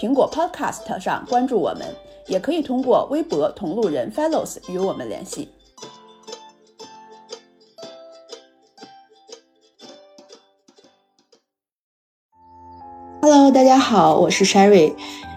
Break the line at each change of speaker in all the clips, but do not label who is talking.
苹果 Podcast 上关注我们，也可以通过微博同路人 Fellows 与我们联系。Hello，大家好，我是 Sherry，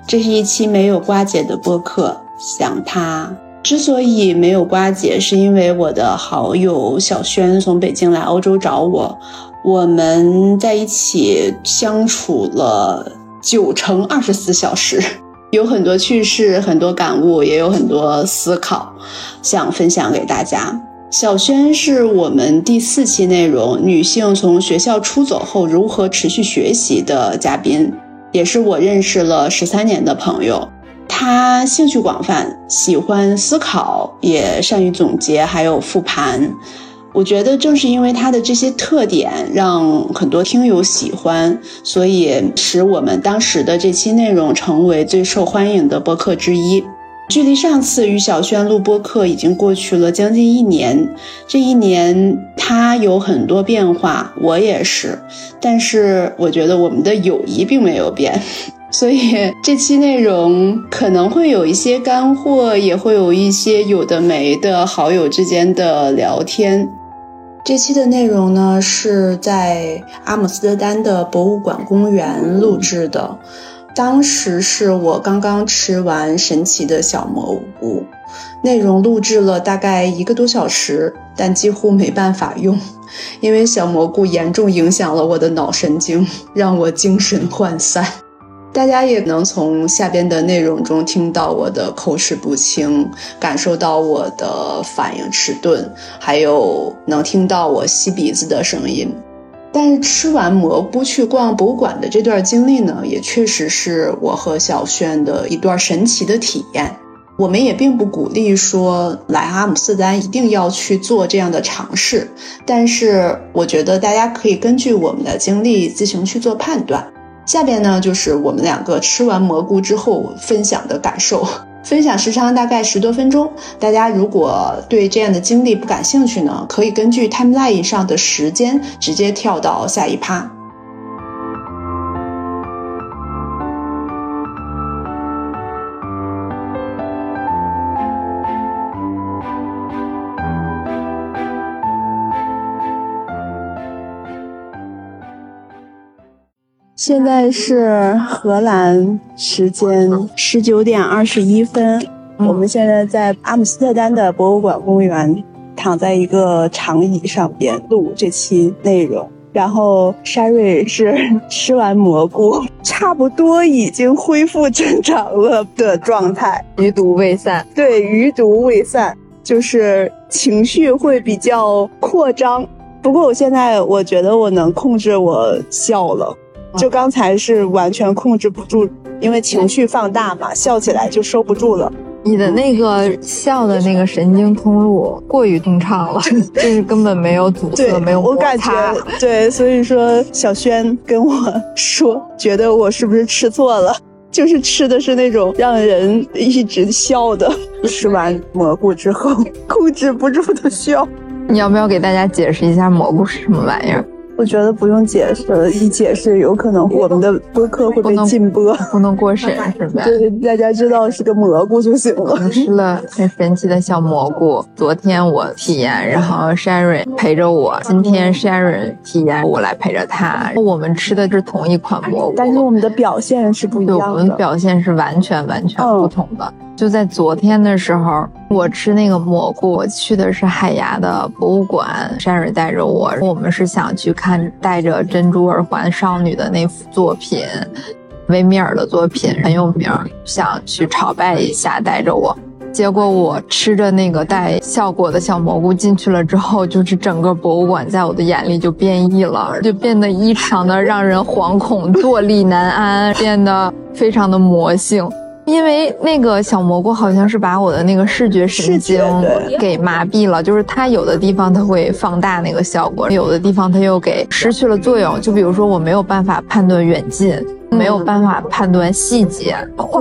这是一期没有瓜姐的播客，想她。之所以没有瓜姐，是因为我的好友小轩从北京来欧洲找我，我们在一起相处了九乘二十四小时，有很多趣事，很多感悟，也有很多思考，想分享给大家。小轩是我们第四期内容“女性从学校出走后如何持续学习”的嘉宾，也是我认识了十三年的朋友。他兴趣广泛，喜欢思考，也善于总结，还有复盘。我觉得正是因为他的这些特点，让很多听友喜欢，所以使我们当时的这期内容成为最受欢迎的播客之一。距离上次与小轩录播客已经过去了将近一年，这一年他有很多变化，我也是，但是我觉得我们的友谊并没有变。所以这期内容可能会有一些干货，也会有一些有的没的好友之间的聊天。这期的内容呢是在阿姆斯特丹的博物馆公园录制的，当时是我刚刚吃完神奇的小蘑菇，内容录制了大概一个多小时，但几乎没办法用，因为小蘑菇严重影响了我的脑神经，让我精神涣散。大家也能从下边的内容中听到我的口齿不清，感受到我的反应迟钝，还有能听到我吸鼻子的声音。但是吃完蘑菇去逛博物馆的这段经历呢，也确实是我和小轩的一段神奇的体验。我们也并不鼓励说来阿姆斯特丹一定要去做这样的尝试，但是我觉得大家可以根据我们的经历自行去做判断。下边呢，就是我们两个吃完蘑菇之后分享的感受，分享时长大概十多分钟。大家如果对这样的经历不感兴趣呢，可以根据 timeline 上的时间直接跳到下一趴。现在是荷兰时间十九点二十一分，我们现在在阿姆斯特丹的博物馆公园，躺在一个长椅上边录这期内容。然后 Sherry 是 吃完蘑菇，差不多已经恢复正常了的状态，
余毒未散。
对，余毒未散，就是情绪会比较扩张。不过我现在我觉得我能控制我笑了。就刚才是完全控制不住，因为情绪放大嘛，笑起来就收不住了。
你的那个笑的那个神经通路过于通畅了，就是根本没有阻塞，没有
我感觉对，所以说小轩跟我说，觉得我是不是吃错了？就是吃的是那种让人一直笑的。吃完蘑菇之后，控制不住的笑。
你要不要给大家解释一下蘑菇是什么玩意儿？
我觉得不用解释了，一解释有可能我们的播客会被禁播，
不能过审是吧？
对，大家知道是个蘑菇就行了。
吃了很神奇的小蘑菇，昨天我体验，然后 Sharon 陪着我，今天 Sharon 体验，我来陪着他。我们吃的是同一款蘑菇，
但是我们的表现是不一样的。
我们表现是完全完全不同的。就在昨天的时候，我吃那个蘑菇，我去的是海牙的博物馆，Sherry 带着我，我们是想去看戴着珍珠耳环少女的那幅作品，维米尔的作品很有名，想去朝拜一下，带着我。结果我吃着那个带效果的小蘑菇进去了之后，就是整个博物馆在我的眼里就变异了，就变得异常的让人惶恐、坐立难安，变得非常的魔性。因为那个小蘑菇好像是把我的那个视觉神经给麻痹了，就是它有的地方它会放大那个效果，有的地方它又给失去了作用。就比如说我没有办法判断远近，没有办法判断细节，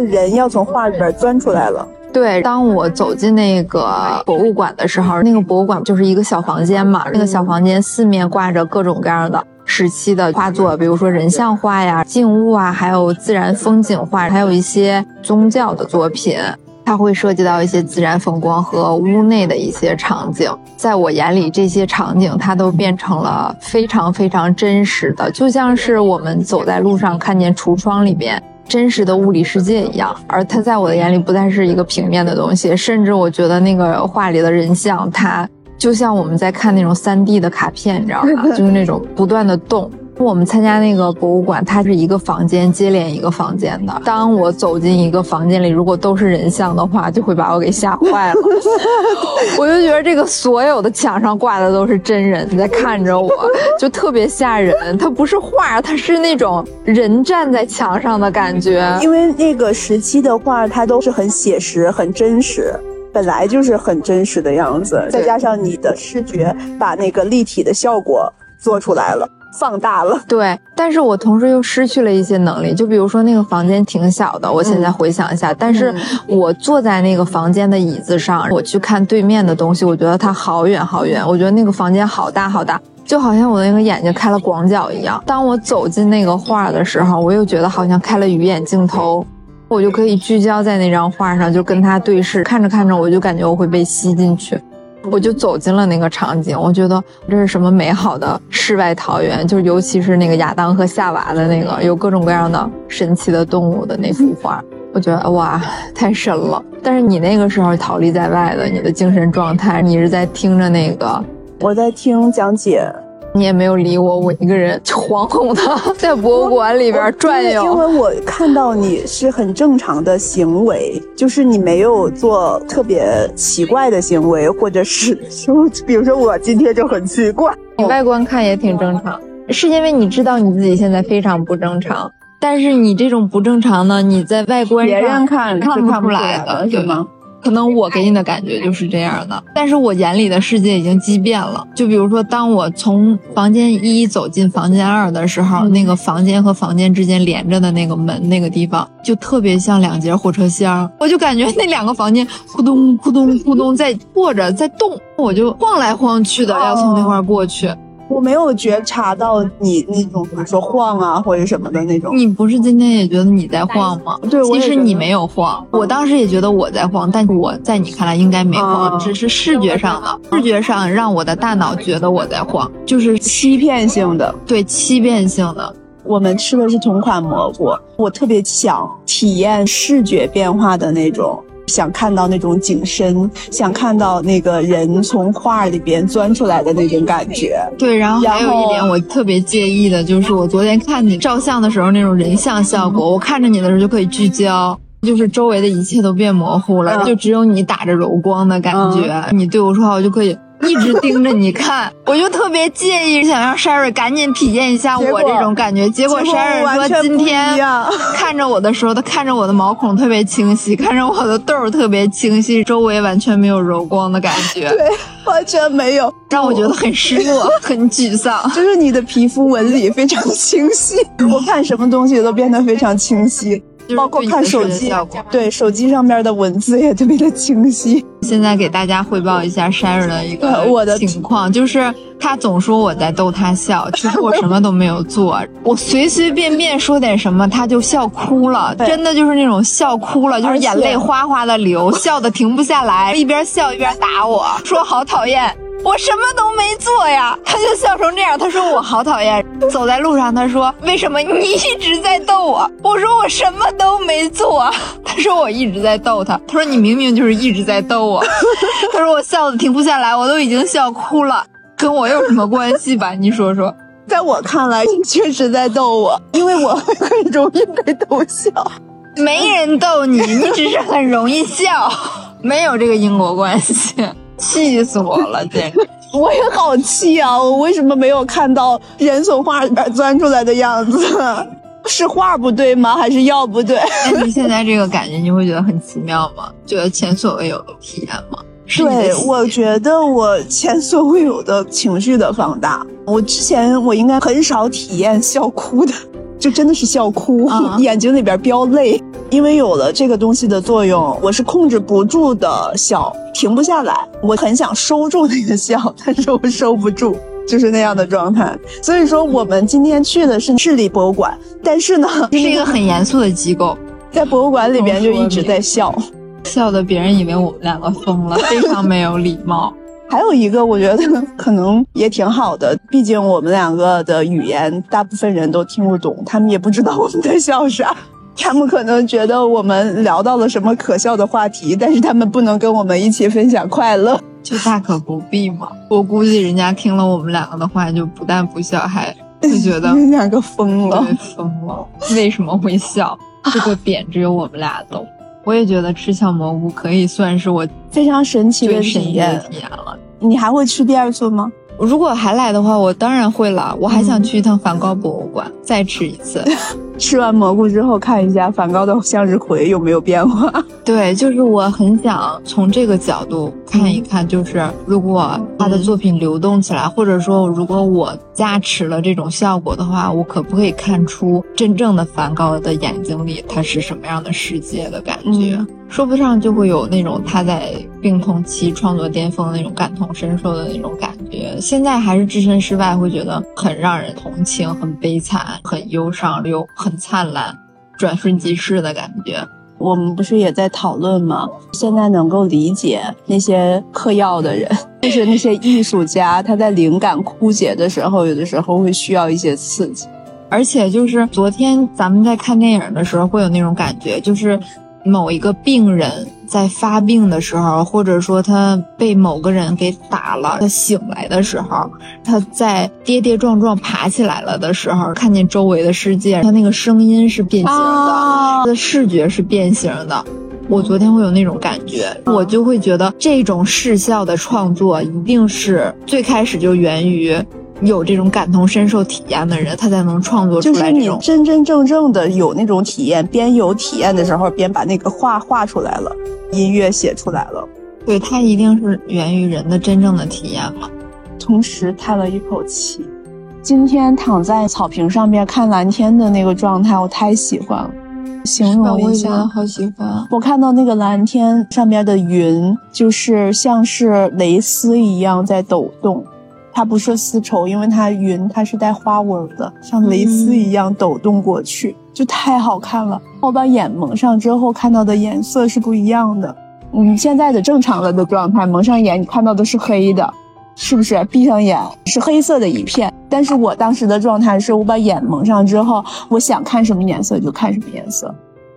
人要从画里边钻出来了。
对，当我走进那个博物馆的时候，那个博物馆就是一个小房间嘛，那个小房间四面挂着各种各样的。时期的画作，比如说人像画呀、静物啊，还有自然风景画，还有一些宗教的作品，它会涉及到一些自然风光和屋内的一些场景。在我眼里，这些场景它都变成了非常非常真实的，就像是我们走在路上看见橱窗里边真实的物理世界一样。而它在我的眼里不再是一个平面的东西，甚至我觉得那个画里的人像，它。就像我们在看那种三 D 的卡片，你知道吗？就是那种不断的动。我们参加那个博物馆，它是一个房间接连一个房间的。当我走进一个房间里，如果都是人像的话，就会把我给吓坏了。我就觉得这个所有的墙上挂的都是真人在看着我，就特别吓人。它不是画，它是那种人站在墙上的感觉。
因为那个时期的画，它都是很写实、很真实。本来就是很真实的样子，再加上你的视觉把那个立体的效果做出来了，放大了。
对，但是我同时又失去了一些能力。就比如说那个房间挺小的，我现在回想一下，但是我坐在那个房间的椅子上，我去看对面的东西，我觉得它好远好远。我觉得那个房间好大好大，就好像我的那个眼睛开了广角一样。当我走进那个画的时候，我又觉得好像开了鱼眼镜头。我就可以聚焦在那张画上，就跟他对视，看着看着，我就感觉我会被吸进去，我就走进了那个场景。我觉得这是什么美好的世外桃源，就是尤其是那个亚当和夏娃的那个有各种各样的神奇的动物的那幅画，我觉得哇，太神了。但是你那个时候逃离在外的，你的精神状态，你是在听着那个，
我在听讲解。
你也没有理我，我一个人惶恐的 在博物馆里边转悠。
因为我看到你是很正常的行为，就是你没有做特别奇怪的行为，或者是就，比如说我今天就很奇怪。
你外观看也挺正常，是因为你知道你自己现在非常不正常，但是你这种不正常呢，你在外观
上别人看
看
不出
来
的，是吗？
可能我给你的感觉就是这样的，但是我眼里的世界已经畸变了。就比如说，当我从房间一走进房间二的时候，那个房间和房间之间连着的那个门那个地方，就特别像两节火车厢。我就感觉那两个房间咕咚咕咚咕咚在过着在动，我就晃来晃去的要从那块过去。
我没有觉察到你那种，比如说晃啊或者什么的那种。
你不是今天也觉得你在晃吗？
对，
其实你没有晃。我当时也觉得我在晃，但我在你看来应该没晃，只是视觉上的，视觉上让我的大脑觉得我在晃，就是
欺骗性的。
对，欺骗性的。
我们吃的是同款蘑菇，我特别想体验视觉变化的那种。想看到那种景深，想看到那个人从画里边钻出来的那种感觉。
对，然后还有一点我特别介意的就是，我昨天看你照相的时候那种人像效果，我看着你的时候就可以聚焦，就是周围的一切都变模糊了，就只有你打着柔光的感觉。你对我说话，我就可以。一直盯着你看，我就特别介意，想让 Sherry 赶紧体验一下我这种感觉。结果 Sherry 说今天看着我的时候，他看着我的毛孔特别清晰，看着我的痘儿特别清晰，周围完全没有柔光的感觉。
对，完全没有，
让我觉得很失落，很沮丧。
就是你的皮肤纹理非常清晰，我看什么东西都变得非常清晰。包括看手机，对手机上面的文字也特别的清晰。
现在给大家汇报一下 Sherry 的一个
我的
情况，就是他总说我在逗他笑，其实我什么都没有做，我随随便便说点什么他就笑哭了，真的就是那种笑哭了，就是眼泪哗哗的流，笑的停不下来，一边笑一边打我说好讨厌。我什么都没做呀，他就笑成这样。他说我好讨厌。走在路上，他说为什么你一直在逗我？我说我什么都没做。他说我一直在逗他。他说你明明就是一直在逗我。他说我笑的停不下来，我都已经笑哭了，跟我有什么关系吧？你说说，
在我看来，你确实在逗我，因为我很容易被逗笑。
没人逗你，你只是很容易笑，没有这个因果关系。气死我了！简直，
我也好气啊！我为什么没有看到人从画里边钻出来的样子？是画不对吗？还是药不对？
但是现在这个感觉，你会觉得很奇妙吗？觉得前所未有的体验吗？
对，我觉得我前所未有的情绪的放大。我之前我应该很少体验笑哭的，就真的是笑哭，眼睛里边飙泪。因为有了这个东西的作用，我是控制不住的笑，停不下来。我很想收住那个笑，但是我收不住，就是那样的状态。所以说，我们今天去的是智利博物馆，但是呢，
是一个很严肃的机构，
在博物馆里边就一直在笑。
笑的别人以为我们两个疯了，非常没有礼貌。
还有一个，我觉得可能也挺好的，毕竟我们两个的语言大部分人都听不懂，他们也不知道我们在笑啥，他们可能觉得我们聊到了什么可笑的话题，但是他们不能跟我们一起分享快乐，
就大可不必嘛。我估计人家听了我们两个的话，就不但不笑，还就觉得
两个疯了，
疯了。为什么会笑？这个点只有我们俩懂。我也觉得吃小蘑菇可以算是我
非常神奇的
体
验
体验了。
你还会吃第二次吗？
如果还来的话，我当然会了。我还想去一趟梵高博物馆，再吃一次。
吃完蘑菇之后，看一下梵高的向日葵有没有变化。
对，就是我很想从这个角度看一看，就是如果他的作品流动起来，或者说如果我加持了这种效果的话，我可不可以看出真正的梵高的眼睛里他是什么样的世界的感觉？说不上就会有那种他在病痛期创作巅峰的那种感同身受的那种感觉。现在还是置身事外，会觉得很让人同情，很悲惨，很忧伤又很灿烂，转瞬即逝的感觉。
我们不是也在讨论吗？现在能够理解那些嗑药的人，就是那些艺术家，他在灵感枯竭的时候，有的时候会需要一些刺激。
而且就是昨天咱们在看电影的时候，会有那种感觉，就是。某一个病人在发病的时候，或者说他被某个人给打了，他醒来的时候，他在跌跌撞撞爬起来了的时候，看见周围的世界，他那个声音是变形的，他的视觉是变形的。我昨天会有那种感觉，我就会觉得这种视效的创作一定是最开始就源于。有这种感同身受体验的人，他才能创作出来
这种。就是你真真正正的有那种体验，边有体验的时候，边把那个画画出来了，音乐写出来了。
对，它一定是源于人的真正的体验嘛。
同时叹了一口气。今天躺在草坪上面看蓝天的那个状态，我太喜欢了。形容一下，
好喜欢。
我看到那个蓝天上面的云，就是像是蕾丝一样在抖动。它不是丝绸，因为它云，它是带花纹的，像蕾丝一样抖动过去，就太好看了。我把眼蒙上之后，看到的颜色是不一样的。嗯，现在的正常了的状态，蒙上眼你看到的是黑的，是不是？闭上眼是黑色的一片。但是我当时的状态是我把眼蒙上之后，我想看什么颜色就看什么颜色。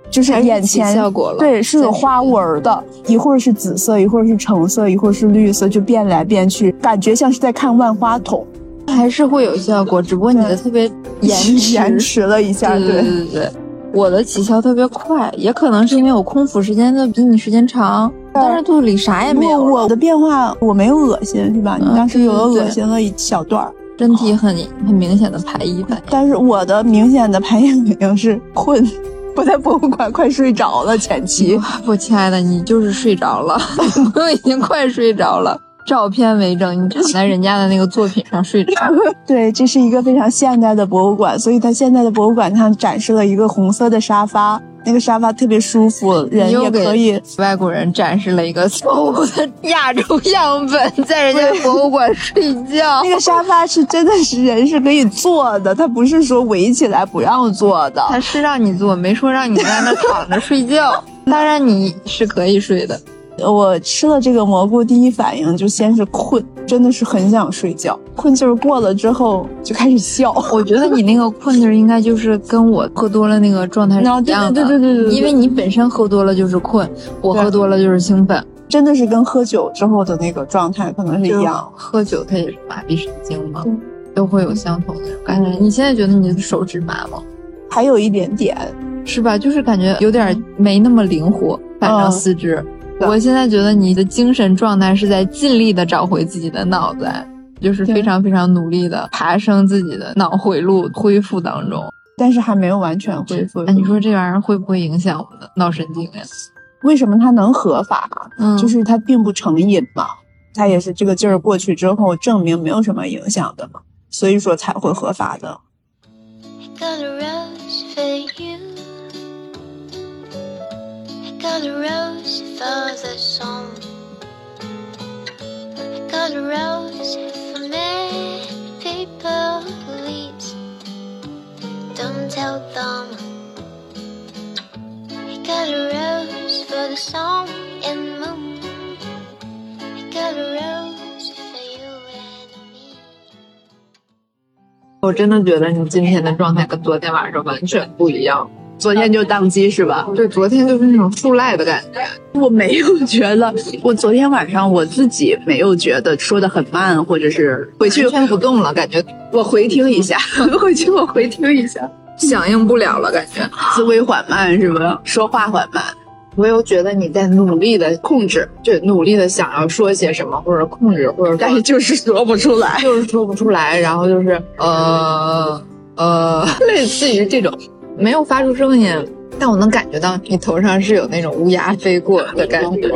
就是眼前
效果了，
对，是有花纹的，一会儿是紫色，一会儿是橙色，一会儿是绿色，就变来变去，感觉像是在看万花筒，
还是会有效果，只不过你的特别延迟，
延迟了一下，
对对对对，我的起效特别快，也可能是因为我空腹时间的比你时间长，但是肚子里啥也没有。
我的变化我没有恶心是吧？你当时有恶心了一小段，
身体很很明显的排异反应，
但是我的明显的排异反应是困。我在博物馆快睡着了，前期。
不，亲爱的，你就是睡着了，我已经快睡着了。照片为证，你躺在人家的那个作品上睡着。
对，这是一个非常现代的博物馆，所以它现在的博物馆上展示了一个红色的沙发。那个沙发特别舒服，人也可以。
外国人展示了一个错误的亚洲样本，在人家博物馆睡觉。
那个沙发是真的是人是可以坐的，它不是说围起来不让坐的。
它是让你坐，没说让你在那躺着睡觉。当然你是可以睡的。
我吃了这个蘑菇，第一反应就先是困，真的是很想睡觉。困劲儿过了之后，就开始笑。
我觉得你那个困劲儿应该就是跟我喝多了那个状态是一样
的。对对对对对。
因为你本身喝多了就是困，我喝多了就是兴奋，
真的是跟喝酒之后的那个状态可能是一样。
喝酒它也是麻痹神经嘛，都会有相同的感觉。你现在觉得你的手指麻吗？
还有一点点，
是吧？就是感觉有点没那么灵活，反正四肢。我现在觉得你的精神状态是在尽力的找回自己的脑子，就是非常非常努力的爬升自己的脑回路恢复当中。
但是还没有完全恢复。
那你说这玩意儿会不会影响我们的脑神经呀？
为什么它能合法？
嗯
就是它并不成瘾嘛，它也是这个劲儿过去之后证明没有什么影响的嘛，所以说才会合法的。
Got a rose for you. I got a rose for the song. I got a rose for many people please. Don't tell them. I got a rose for the song and moon. I got a rose for you and me.
我真的觉得你今天的状态跟昨天晚上完全不一样。
昨天就宕机是吧？
对，昨天就是那种树赖的感觉。
我没有觉得，我昨天晚上我自己没有觉得说的很慢，或者是回去
完全不动了，感觉
我回听一下，回去我回听一下，
响应不了了，感觉。
思维缓慢是吧？说话缓慢，
我又觉得你在努力的控制，就努力的想要说些什么，或者控制，或者
但是就是说不出来。
就是说不出来，然后就是呃呃，类似于这种没有发出声音，但我能感觉到你头上是有那种乌鸦飞过的感觉。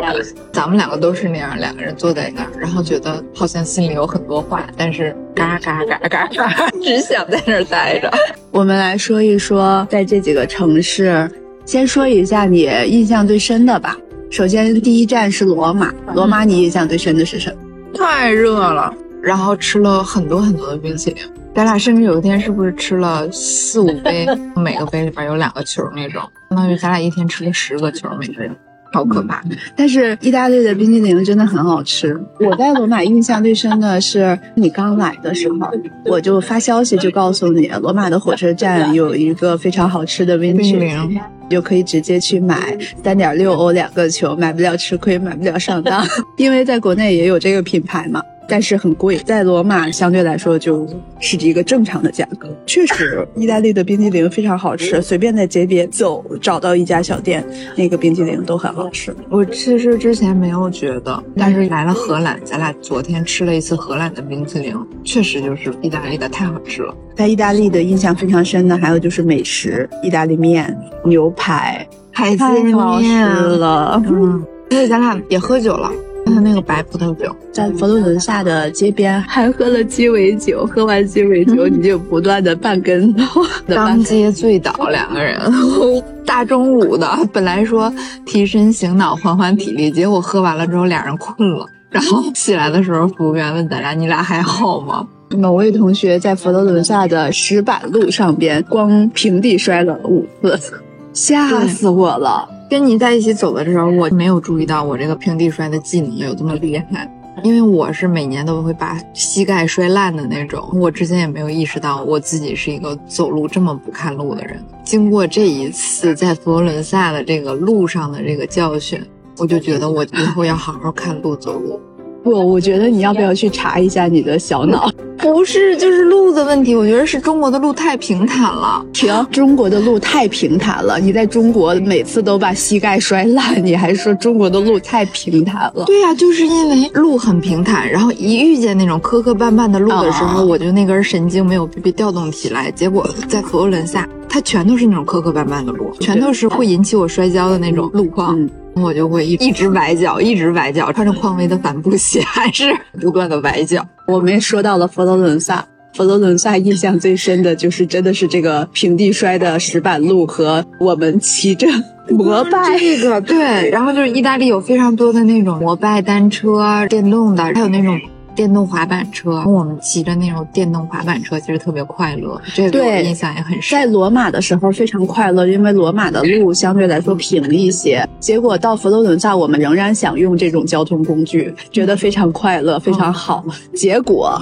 咱们两个都是那样，两个人坐在那儿，然后觉得好像心里有很多话，但是嘎嘎嘎嘎嘎，只想在那儿待着。
我们来说一说，在这几个城市，先说一下你印象最深的吧。首先，第一站是罗马，罗马你印象最深的是什么？
太热了，然后吃了很多很多的冰淇淋。咱俩甚至有一天是不是吃了四五杯，每个杯里边有两个球那种，相当于咱俩一天吃了十个球，每个人，好可怕。
但是意大利的冰淇淋真的很好吃。我在罗马印象最深的是你刚来的时候，我就发消息就告诉你，罗马的火车站有一个非常好吃的冰淇淋，
淋，
就可以直接去买，三点六欧两个球，买不了吃亏，买不了上当，因为在国内也有这个品牌嘛。但是很贵，在罗马相对来说就是一个正常的价格。确实，意大利的冰激凌非常好吃，随便在街边走找到一家小店，那个冰激凌都很好吃。
我其实之前没有觉得，但是来了荷兰，咱俩昨天吃了一次荷兰的冰激凌，确实就是意大利的太好吃了。
在意大利的印象非常深的还有就是美食，意大利面、牛排，
海
太好吃了。
嗯，所以咱俩也喝酒了，他那个白葡萄酒。
在佛罗伦萨的街边还喝了鸡尾酒，喝完鸡尾酒你就不断的半跟头的
当街醉倒，两个人，大中午的，本来说提神醒脑、缓缓体力，结果喝完了之后俩人困了，然后起来的时候，服务员问咱俩：“你俩还好吗
某位同学在佛罗伦萨的石板路上边光平地摔了五次，吓死我了。？”
跟你在一起走的时候，我没有注意到我这个平地摔的技能有这么厉害。因为我是每年都会把膝盖摔烂的那种，我之前也没有意识到我自己是一个走路这么不看路的人。经过这一次在佛罗伦萨的这个路上的这个教训，我就觉得我以后要好好看路走路。
不，我觉得你要不要去查一下你的小脑？
不是，就是路的问题。我觉得是中国的路太平坦了。
停，中国的路太平坦了。你在中国每次都把膝盖摔烂，你还说中国的路太平坦了？
对呀、就是因为路很平坦，然后一遇见那种磕磕绊绊的路的时候，
哦
我就那根神经没有被调动起来。结果在佛罗伦萨，它全都是那种磕磕绊绊的路，全都是会引起我摔跤的那种路况。
嗯
我就会一一直崴脚，一直崴脚，穿着匡威的帆布鞋，还是不断的崴脚。
我们也说到了佛罗伦萨，佛罗伦萨印象最深的就是真的是这个平地摔的石板路和我们骑着 摩拜。
这个对，然后就是意大利有非常多的那种摩拜单车、电动的，还有那种电动滑板车。我们骑着那种电动滑板车，其实特别快乐，这个我
对
印象也很深在。
罗马的时候非常快乐，因为罗马的路相对来说平一些。结果到佛罗伦萨，我们仍然想用这种交通工具，觉得非常快乐，非常好。结果，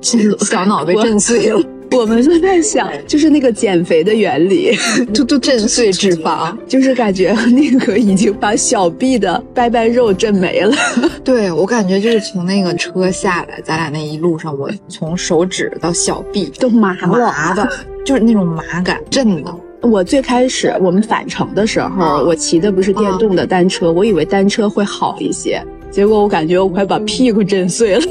小脑被震碎了，
我们就在想，就是那个减肥的原理，
就就震碎脂肪。
就是感觉那个已经把小臂的掰掰肉震没了。
对我感觉就是从那个车下来，咱俩那一路上，我从手指到小臂
都麻了
麻的，就是那种麻感，震的。
我最开始我们返程的时候，我骑的不是电动的单车，我以为单车会好一些，结果我感觉我快把屁股震碎了。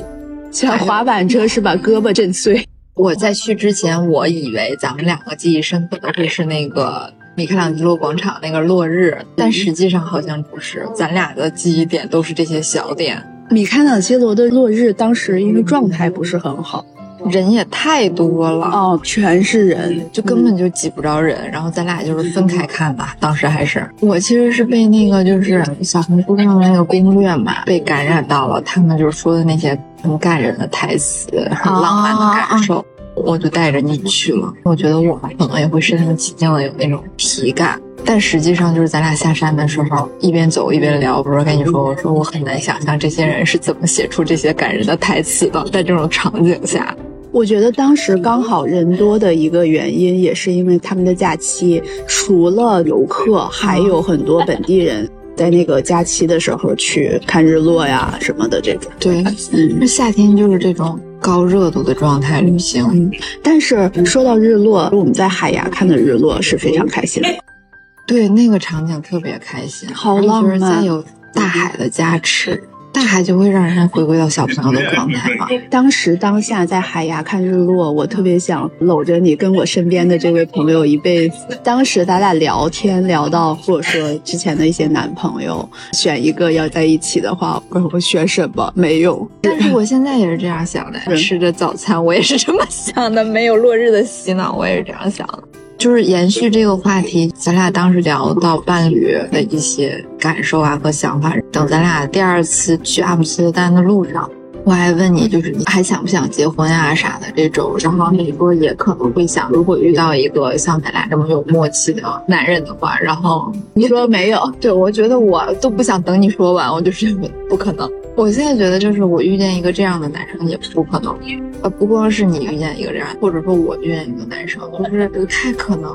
像滑板车是把胳膊震碎，
我在去之前，我以为咱们两个记忆深刻的会是那个米开朗基罗广场那个落日，但实际上好像不是，咱俩的记忆点都是这些小点。
米开朗基罗的落日，当时因为状态不是很好，
人也太多了，
哦，全是人，
就根本就挤不着人。然后咱俩就是分开看吧，当时还是我其实是被那个就是小红书上的那个攻略嘛，被感染到了，他们就是说的那些很感人的台词，很浪漫的感受。我就带着你去了，我觉得我们可能也会身临其境的有那种体感，但实际上就是咱俩下山的时候一边走一边聊，不是跟你说，我说我很难想象这些人是怎么写出这些感人的台词的，在这种场景下，
我觉得当时刚好人多的一个原因，也是因为他们的假期，除了游客，还有很多本地人在那个假期的时候去看日落呀什么的这种。
对，
嗯。
那夏天就是这种高热度的状态旅行。
嗯，但是说到日落，我们在海牙看的日落是非常开心的。
对，那个场景特别开心，
好浪漫
再有大海的加持，大海就会让人回归到小朋友的状态嘛。
当时当下在海牙看日落，我特别想搂着你，跟我身边的这位朋友一辈子。当时咱俩聊天聊到，或者说之前的一些男朋友，选一个要在一起的话，我我选什么？没有。
但是我现在也是这样想的，
嗯
吃着早餐我也是这么想的，没有落日的洗脑，我也是这样想的。就是延续这个话题，咱俩当时聊到伴侣的一些感受啊和想法。等咱俩第二次去阿姆斯特丹的路上，我还问你，就是你还想不想结婚啊啥的这种。然后你说也可能会想，如果遇到一个像咱俩这么有默契的男人的话，然后
你说没有？
对，我觉得我都不想等你说完，我就是不可能。我现在觉得，就是我遇见一个这样的男生也不可能，呃，不光是你遇见一个这样，或者说我遇见一个男生，就是不太可能。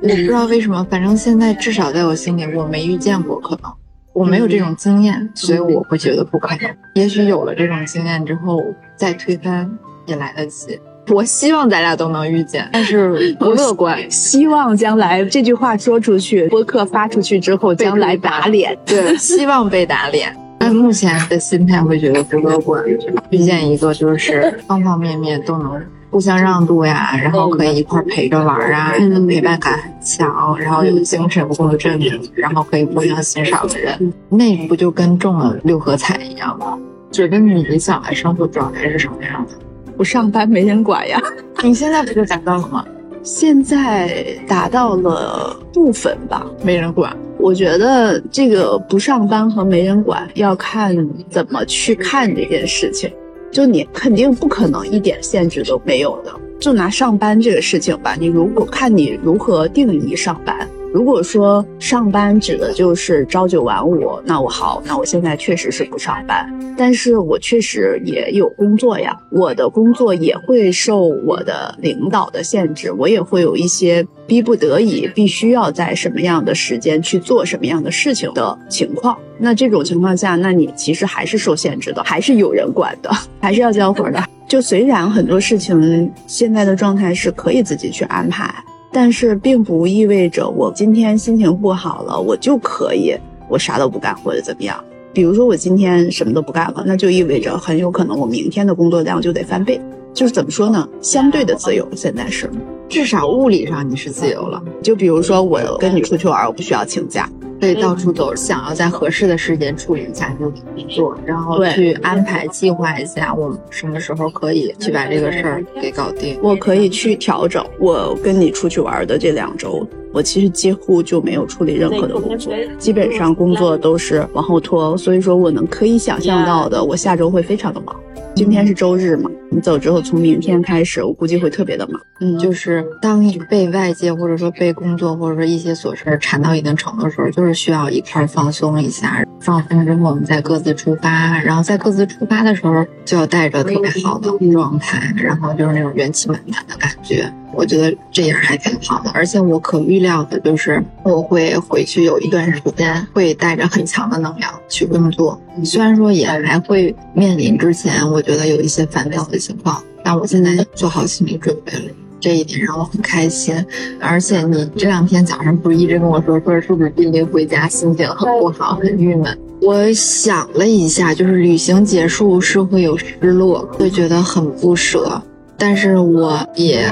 我不知道为什么，反正现在至少在我心里，我没遇见过可能，我没有这种经验，所以我会觉得不可能。也许有了这种经验之后，再推翻也来得及。我希望咱俩都能遇见，但是 不乐观。
希望将来这句话说出去，播客发出去之后，将来打脸。
对，希望被打脸。但目前的心态会觉得不乐观，遇见一个就是 方方面面都能互相让渡呀，然后可以一块儿陪着玩啊，
嗯
陪伴感很强，然后有精神共振，然后可以互相欣赏的人，那不就跟中了六合彩一样吗？觉得你理想的生活状态是什么样的？
不上班没人管呀。
你现在不就达到了吗？
现在达到了部分吧，
没人管，
我觉得这个不上班和没人管要看怎么去看这件事情。就你肯定不可能一点限制都没有的。就拿上班这个事情吧，你如果看你如何定义上班。如果说上班指的就是朝九晚五，那我好，那我现在确实是不上班，但是我确实也有工作呀，我的工作也会受我的领导的限制，我也会有一些逼不得已必须要在什么样的时间去做什么样的事情的情况。那这种情况下，那你其实还是受限制的，还是有人管的，还是要交活的。就虽然很多事情现在的状态是可以自己去安排。但是并不意味着我今天心情不好了，我就可以我啥都不干或者怎么样。比如说我今天什么都不干了，那就意味着很有可能我明天的工作量就得翻倍。就是怎么说呢？相对的自由现在是，
至少物理上你是自由了。
就比如说我跟你出去玩，我不需要请假，
可以到处走，想要在合适的时间处理一下就去做，然后
对
去安排计划一下我们什么时候可以去把这个事儿给搞定。
我可以去调整。我跟你出去玩的这两周，我其实几乎就没有处理任何的工作，基本上工作都是往后拖。所以说我能可以想象到的，我下周会非常的忙。今天是周日嘛，你走之后，从明天开始，我估计会特别的忙。嗯，
就是当你被外界或者说被工作或者说一些琐事缠到一定程度的时候，就是需要一块儿放松一下。放松之后，我们再各自出发。然后在各自出发的时候，就要带着特别好的状态，然后就是那种元气满满的感觉。我觉得这样还挺好的。而且我可预料的就是，我会回去有一段时间会带着很强的能量去工作。虽然说也还会面临之前我觉得有一些烦躁的情况，但我现在做好心理准备了。这一点让我很开心，而且你这两天早上不是一直跟我说，说是不是濒临回家，心情很不好，很郁闷。我想了一下，就是旅行结束是会有失落，会觉得很不舍。但是我也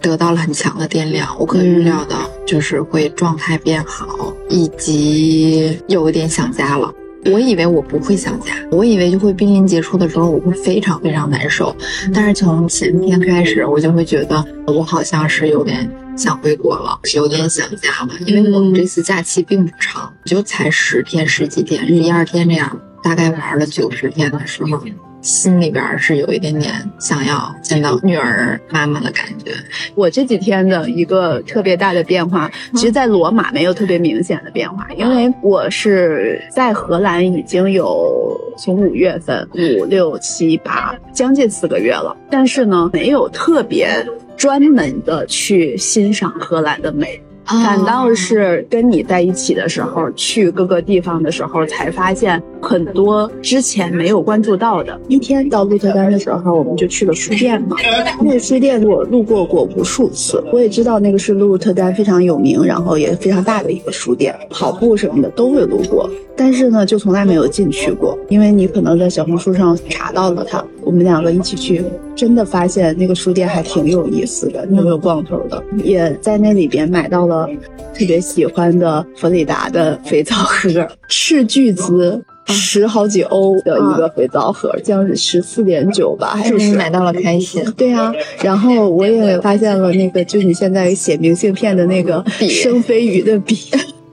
得到了很强的电量，我可以预料到就是会状态变好，以及有一点想家了。我以为我不会想家，我以为就会濒临结束的时候我会非常非常难受，但是从前天开始，我就会觉得我好像是有点想回国了，有点想家了，因为我们这次假期并不长，就才十天十几天，十一二天这样，大概玩了九十天的时候。心里边是有一点点想要见到女儿妈妈的感觉。
我这几天的一个特别大的变化，其实，在罗马没有特别明显的变化，因为我是在荷兰已经有从五月份五六七八将近四个月了，但是呢，没有特别专门的去欣赏荷兰的美。反倒是跟你在一起的时候，去各个地方的时候，才发现很多之前没有关注到的。一天到鹿特丹的时候，我们就去了书店嘛。那个书店我路过过无数次，我也知道那个是鹿特丹非常有名，然后也非常大的一个书店，跑步什么的都会路过。但是呢，就从来没有进去过，因为你可能在小红书上查到了它。我们两个一起去，真的发现那个书店还挺有意思的，挺有逛头的，也在那里边买到了特别喜欢的弗里达的肥皂盒，斥巨资十好几欧的一个肥皂盒，这样是十四点九吧，还是
买到了开心？
对啊，然后我也发现了那个，就你现在写明信片的那个生飞鱼的笔。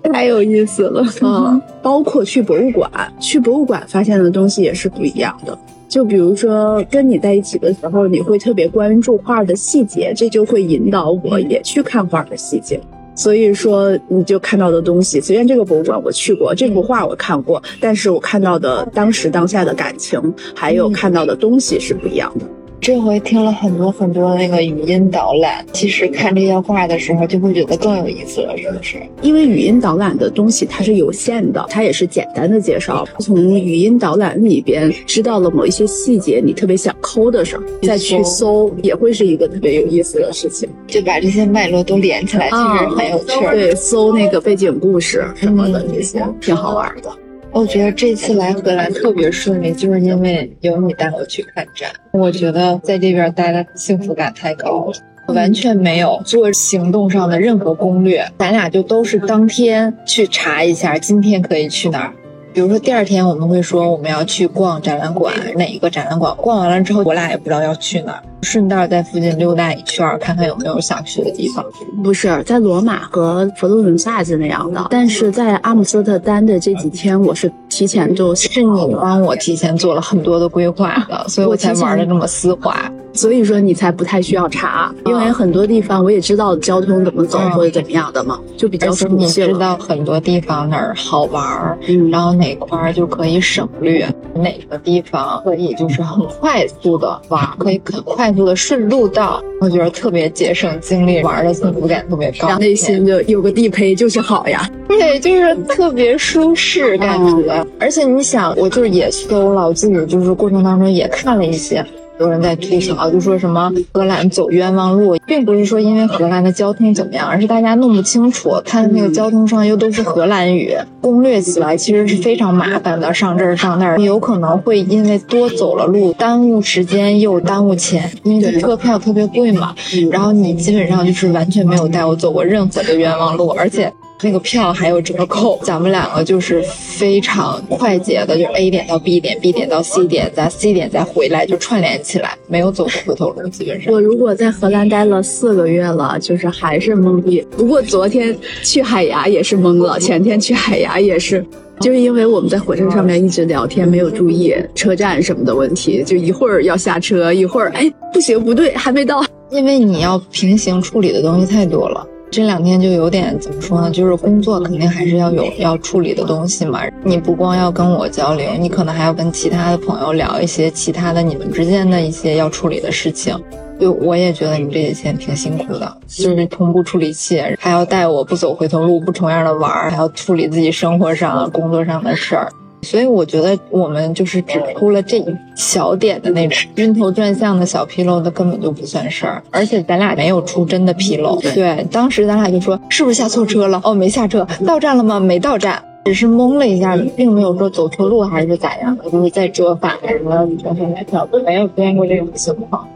太有意思了，嗯，包括去博物馆，去博物馆发现的东西也是不一样的。就比如说跟你在一起的时候，你会特别关注画的细节，这就会引导我也去看画的细节。所以说，你就看到的东西，虽然这个博物馆我去过，这幅画我看过，但是我看到的当时当下的感情，还有看到的东西是不一样的。
这回听了很多很多那个语音导览，其实看这些画的时候就会觉得更有意思了，是不是？
因为语音导览的东西它是有限的，它也是简单的介绍。从语音导览里边知道了某一些细节，你特别想抠的时候，再去搜也会是一个特别有意思的事情。
就把这些脉络都连起来，其实很有趣。
对，搜那个背景故事什么的这些，挺好玩的。
我觉得这次来荷兰特别顺利，就是因为有你带我去看展。我觉得在这边待的幸福感太高了，完全没有做行动上的任何攻略，咱俩就都是当天去查一下，今天可以去哪儿。比如说第二天我们会说我们要去逛展览馆，哪一个展览馆？逛完了之后，我俩也不知道要去哪儿，顺道在附近溜达一圈，看看有没有想去的地方。
不是在罗马和佛罗伦萨是那样的，但是在阿姆斯特丹的这几天，我是提前就是
你帮我提前做了很多的规划的，所以我才玩的那么丝滑。
所以说你才不太需要查，因为很多地方我也知道交通怎么走或者怎么样的嘛，就比较熟悉。
你知道很多地方哪儿好玩儿，然后哪块儿就可以省略，哪个地方可以就是很快速的玩，可以很快速的顺路到，我觉得特别节省精力，玩的幸福感特别高，
内心就有个地陪就是好呀。
对，就是特别舒适感觉。而且你想，我就是也搜了，我自己就是过程当中也看了一些。有人在吐槽，就说什么荷兰走冤枉路，并不是说因为荷兰的交通怎么样，而是大家弄不清楚，它的那个交通上又都是荷兰语，攻略起来其实是非常麻烦的。上这儿上那儿，有可能会因为多走了路，耽误时间又耽误钱，因为车票特别贵嘛。然后你基本上就是完全没有带我走过任何的冤枉路，而且。那个票还有折扣，咱们两个就是非常快捷的，就是 A 点到 B 点，B 点到 C 点，咱 C 点再回来就串联起来，没有走回头路，基本上。
我如果在荷兰待了四个月了，就是还是懵逼。不过昨天去海牙也是懵了，前天去海牙也是，就是因为我们在火车上面一直聊天，没有注意车站什么的问题，就一会儿要下车，一会儿哎不行不对还没到，
因为你要平行处理的东西太多了。这两天就有点怎么说呢？就是工作肯定还是要有要处理的东西嘛。你不光要跟我交流，你可能还要跟其他的朋友聊一些其他的你们之间的一些要处理的事情。就我也觉得你这几天挺辛苦的，就是同步处理器，还要带我不走回头路，不重样的玩儿，还要处理自己生活上、工作上的事儿。所以我觉得我们就是只出了这一小点的那种晕头转向的小纰漏，那根本就不算事儿。而且咱俩没有出真的纰漏。对，当时咱俩就说是不是下错车了？哦，没下车。到站了吗？没到站，只是懵了一下，并没有说走错路还是咋样的，就是在折返什么折返买票，没有出现过这种情况。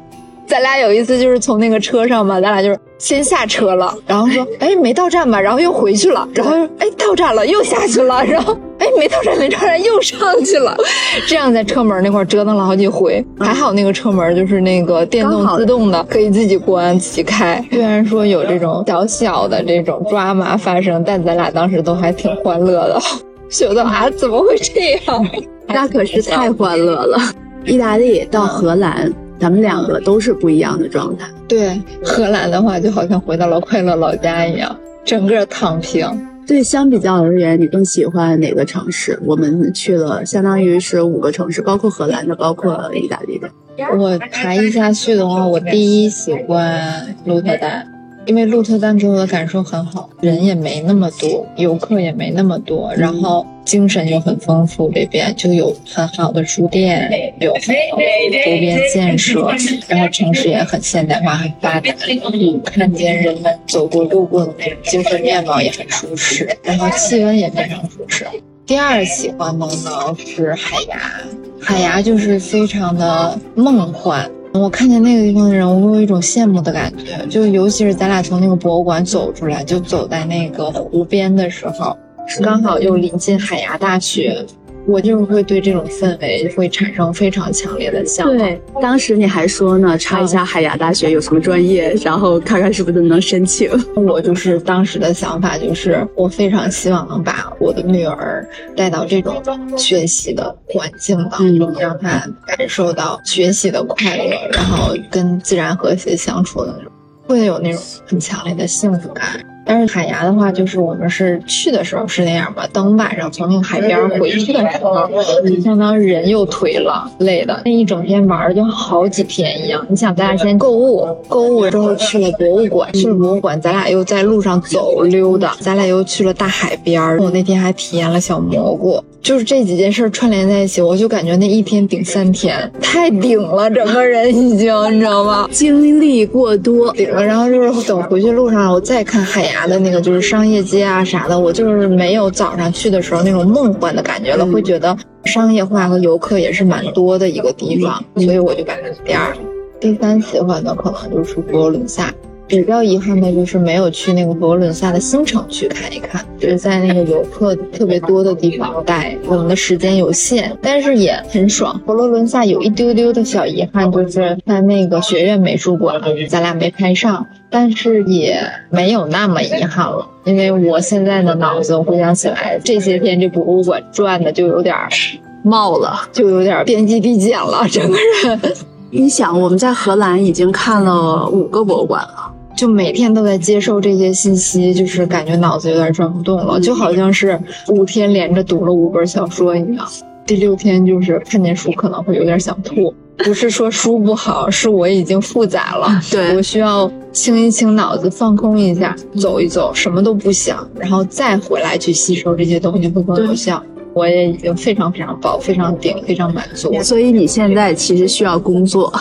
咱俩有一次就是从那个车上嘛，咱俩就是先下车了，然后说哎没到站吧，然后又回去了，然后哎到站了又下去了，然后哎没到站没到站又上去了，这样在车门那块折腾了好几回。还好那个车门就是那个电动自动的，可以自己关自己开。虽然说有这种小小的这种抓马发生，但咱俩当时都还挺欢乐的，觉得啊怎么会这样？
那可是太欢乐了。意大利到荷兰，咱们两个都是不一样的状态。
对，荷兰的话就好像回到了快乐老家一样，整个躺平。
对，相比较而言，你更喜欢哪个城市？我们去了，相当于是五个城市，包括荷兰的，包括意大利的。
我排一下序的话，我第一喜欢鹿特丹，因为鹿特丹给我的感受很好，人也没那么多，游客也没那么多，然后精神又很丰富，这边就有很好的书店，有很好的周边建设，然后城市也很现代化、很发达，你看见人们走过路过的那种精神面貌也很舒适，然后气温也非常舒适。第二喜欢的呢是海牙，海牙就是非常的梦幻。我看见那个地方的人，我有一种羡慕的感觉。就尤其是咱俩从那个博物馆走出来，就走在那个湖边的时候，刚好又临近海牙大学，我就会对这种氛围会产生非常强烈的向往。
对，当时你还说呢，查一下海牙大学有什么专业，然后看看是不是能申请。
我就是当时的想法，就是我非常希望能把我的女儿带到这种学习的环境当中，让她感受到学习的快乐，然后跟自然和谐相处的那种，会有那种很强烈的幸福感。但是海牙的话，就是我们是去的时候是那样吧，等晚上从那个海边回去的时候，相当于人又颓了，累的，那一整天玩儿就好几天一样。你想，咱俩先购物，购物之后去了博物馆，去了博物馆，咱俩又在路上走溜达，咱俩又去了大海边儿。我那天还体验了小蘑菇，就是这几件事串联在一起，我就感觉那一天顶三天，太顶了，整个人已经，你知道吗？
经历过多，
顶了，然后就是等回去路上，我再看海牙的那个就是商业街啊啥的，我就是没有早上去的时候那种梦幻的感觉了，会觉得商业化和游客也是蛮多的一个地方，所以我就把它第二。第三喜欢的可能就是佛罗伦萨。比较遗憾的就是没有去那个佛罗伦萨的新城去看一看，就是在那个游客特别多的地方待，我们的时间有限，但是也很爽。佛罗伦萨有一丢丢的小遗憾，就是在那个学院美术馆，咱俩没拍上，但是也没有那么遗憾了，因为我现在的脑子回想起来，这些天这博物馆转的就有点冒了，就有点边际递减了，整个人。
你想，我们在荷兰已经看了五个博物馆了。
就每天都在接受这些信息，就是感觉脑子有点转不动了，就好像是五天连着读了五本小说一样。第六天就是看见书可能会有点想吐，不是说书不好，是我已经负载了，
对
我需要清一清脑子，放空一下，走一走，什么都不想，然后再回来去吸收这些东西会更有效。我也已经非常非常饱，非常顶，非常满足。
所以你现在其实需要工作，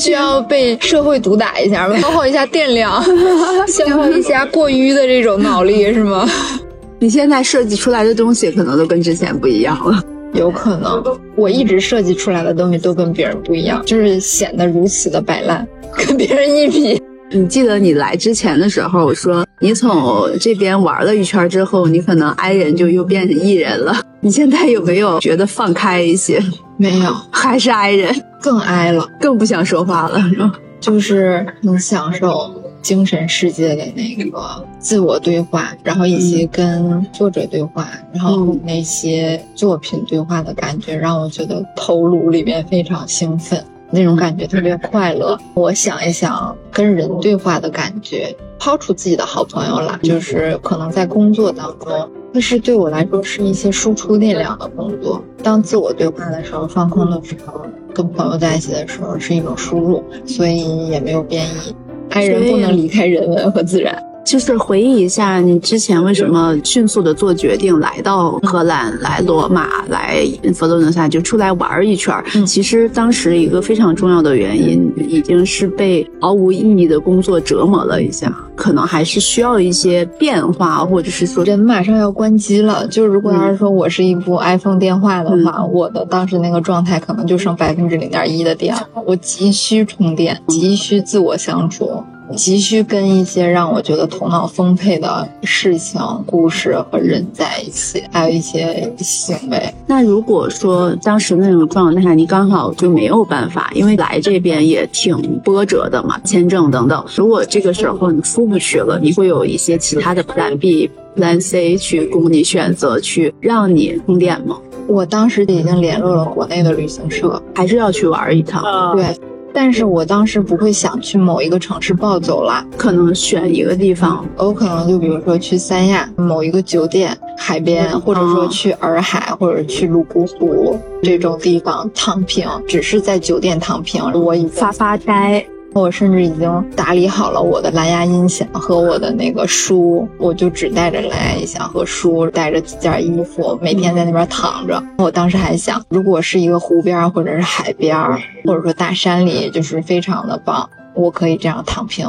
需要被社会毒打一下，消耗一下电量，消耗一下过于的这种脑力，是吗？
你现在设计出来的东西可能都跟之前不一样了。
有可能，我一直设计出来的东西都跟别人不一样，就是显得如此的摆烂，跟别人一比。
你记得你来之前的时候，我说你从这边玩了一圈之后，你可能 I 人就又变成 E 人了。你现在有没有觉得放开一些？
没有，
还是挨人，
更挨了，
更不想说话了，是吧？
就是能享受精神世界的那个自我对话，然后以及跟作者对话，然后那些作品对话的感觉，让我觉得头颅里面非常兴奋。那种感觉特别快乐。我想一想，跟人对话的感觉，抛出自己的好朋友了，就是可能在工作当中，但是对我来说是一些输出力量的工作。当自我对话的时候，放空的时候，跟朋友在一起的时候，是一种输入，所以也没有变异。爱人不能离开人文和自然。
就是回忆一下，你之前为什么迅速的做决定来到荷兰、来罗马、来佛罗伦萨，就出来玩一圈儿？
嗯
其实当时一个非常重要的原因，已经是被毫无意义的工作折磨了一下，可能还是需要一些变化，或者是说，
人马上要关机了，就是如果要是说我是一部 iPhone 电话的话，我的当时那个状态可能就剩百分之零点一的电了，我急需充电，急需自我相处。急需跟一些让我觉得头脑丰沛的事情、故事和人在一起，还有一些行为。
那如果说当时那种状态，你刚好就没有办法，因为来这边也挺波折的嘛，签证等等。如果这个时候你出不去了，你会有一些其他的 Plan B、Plan C 去供你选择，去让你充电吗？
我当时已经联络了国内的旅行社，
还是要去玩一趟？
对，但是我当时不会想去某一个城市暴走了，
可能选一个地方，
我可能就比如说去三亚某一个酒店海边，或者说去洱海或者去泸沽湖这种地方躺平，只是在酒店躺平，我已
发发呆。
我甚至已经打理好了我的蓝牙音响和我的那个书，我就只带着蓝牙音响和书，带着几件衣服，每天在那边躺着。我当时还想，如果是一个湖边或者是海边，或者说大山里，就是非常的棒。我可以这样躺平，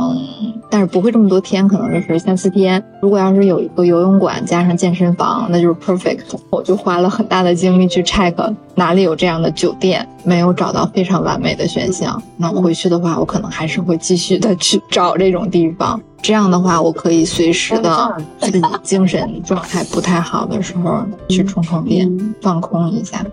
但是不会这么多天，可能就是三四天。如果要是有一个游泳馆加上健身房，那就是 perfect。我就花了很大的精力去 check 哪里有这样的酒店，没有找到非常完美的选项。那回去的话，我可能还是会继续的去找这种地方。这样的话，我可以随时的自己精神状态不太好的时候去充充电，放空一下。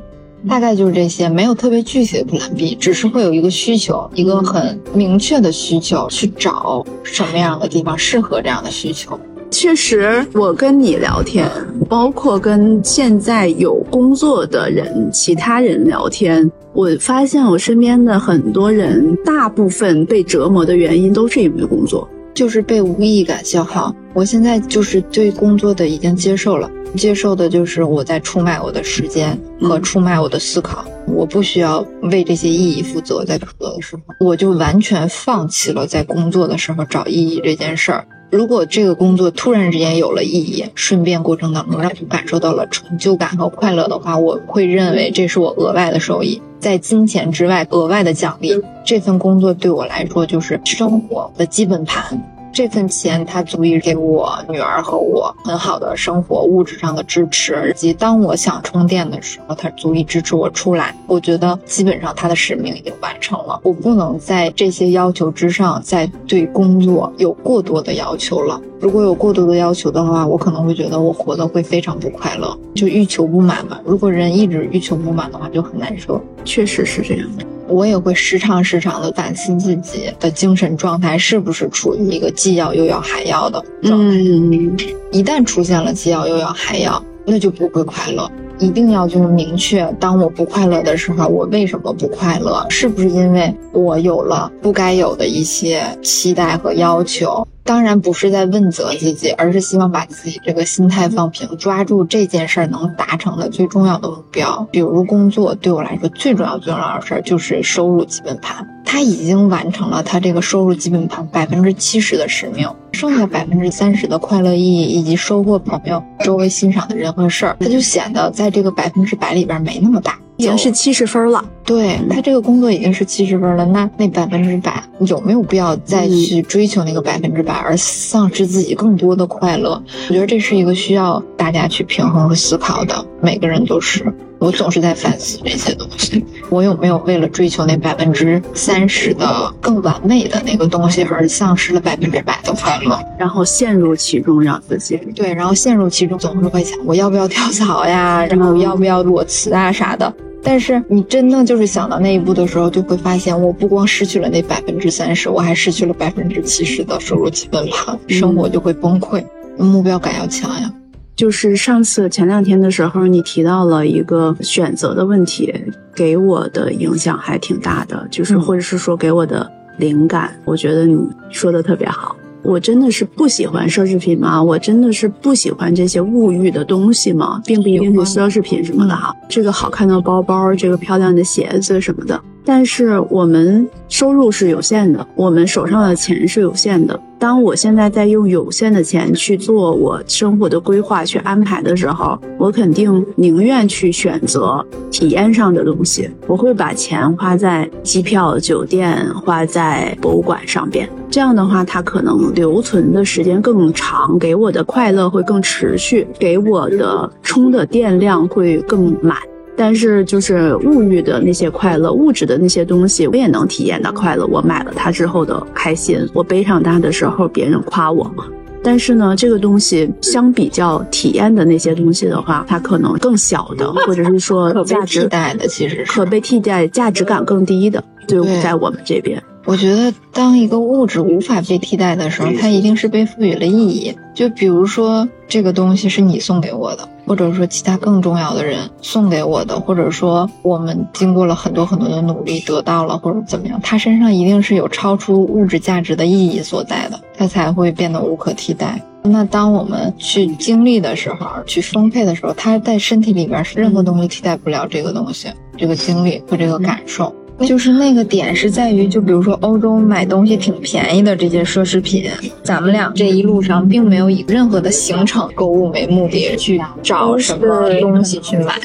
大概就是这些，没有特别具体的 plan B，只是会有一个需求，一个很明确的需求，去找什么样的地方适合这样的需求。
确实，我跟你聊天，包括跟现在有工作的人、其他人聊天，我发现我身边的很多人，大部分被折磨的原因都是因为工作。
就是被无意义感消耗。我现在就是对工作的已经接受了，接受的就是我在出卖我的时间和出卖我的思考。我不需要为这些意义负责，在工作的时候，我就完全放弃了在工作的时候找意义这件事儿。如果这个工作突然之间有了意义，顺便过程当中让我感受到了成就感和快乐的话，我会认为这是我额外的收益，在金钱之外额外的奖励。这份工作对我来说就是生活的基本盘。这份钱它足以给我女儿和我很好的生活物质上的支持，以及当我想充电的时候，它足以支持我出来。我觉得基本上它的使命已经完成了，我不能在这些要求之上再对工作有过多的要求了。如果有过多的要求的话，我可能会觉得我活得会非常不快乐，就欲求不满嘛。如果人一直欲求不满的话，就很难受。
确实是这样的。
我也会时常时常的反思自己的精神状态是不是处于一个既要又要还要的状态。
嗯，
一旦出现了既要又要还要，那就不会快乐。一定要就是明确，当我不快乐的时候，我为什么不快乐？是不是因为我有了不该有的一些期待和要求？当然不是在问责自己，而是希望把自己这个心态放平，抓住这件事儿能达成的最重要的目标。比如工作对我来说最重要最重要的事儿就是收入基本盘，他已经完成了他这个收入基本盘百分之七十的使命，剩下百分之三十的快乐意义以及收获朋友、周围欣赏的人和事儿，他就显得在这个百分之百里边没那么大。
已经是七十分了。
对他这个工作已经是七十分了，那那百分之百有没有必要再去追求那个百分之百，而丧失自己更多的快乐？我觉得这是一个需要大家去平衡和思考的，每个人都是。我总是在反思这些东西，我有没有为了追求那百分之三十的更完美的那个东西，而丧失了百分之百的快乐？
然后陷入其中，让自己
对，然后陷入其中，总是会想我要不要跳槽呀，然后要不要裸辞啊啥的。但是你真的就是想到那一步的时候，就会发现，我不光失去了那百分之三十，我还失去了百分之七十的收入基本盘，生活就会崩溃。目标感要强呀。
就是上次前两天的时候，你提到了一个选择的问题，给我的影响还挺大的，就是或者是说给我的灵感，我觉得你说的特别好。我真的是不喜欢奢侈品吗？我真的是不喜欢这些物欲的东西吗？并不一定是奢侈品什么的哈，这个好看的包包，这个漂亮的鞋子什么的，但是我们收入是有限的，我们手上的钱是有限的。当我现在在用有限的钱去做我生活的规划、去安排的时候，我肯定宁愿去选择体验上的东西。我会把钱花在机票、酒店，花在博物馆上边。这样的话，它可能留存的时间更长，给我的快乐会更持续，给我的充的电量会更满。但是就是物欲的那些快乐，物质的那些东西，我也能体验到快乐。我买了它之后的开心，我背上它的时候别人夸我嘛。但是呢，这个东西相比较体验的那些东西的话，它可能更小的，或者是说
可被
价值
替代的其实是
可被替代、价值感更低的，就在我们这边。
我觉得，当一个物质无法被替代的时候，它一定是被赋予了意义。就比如说，这个东西是你送给我的，或者说其他更重要的人送给我的，或者说我们经过了很多很多的努力得到了，或者怎么样，它身上一定是有超出物质价值的意义所在的，它才会变得无可替代。那当我们去经历的时候，去丰沛的时候，它在身体里边是任何东西替代不了这个东西，这个经历和这个感受。就是那个点是在于，就比如说欧洲买东西挺便宜的这些奢侈品，咱们俩这一路上并没有以任何的行程购物为目的去找什么东西去买，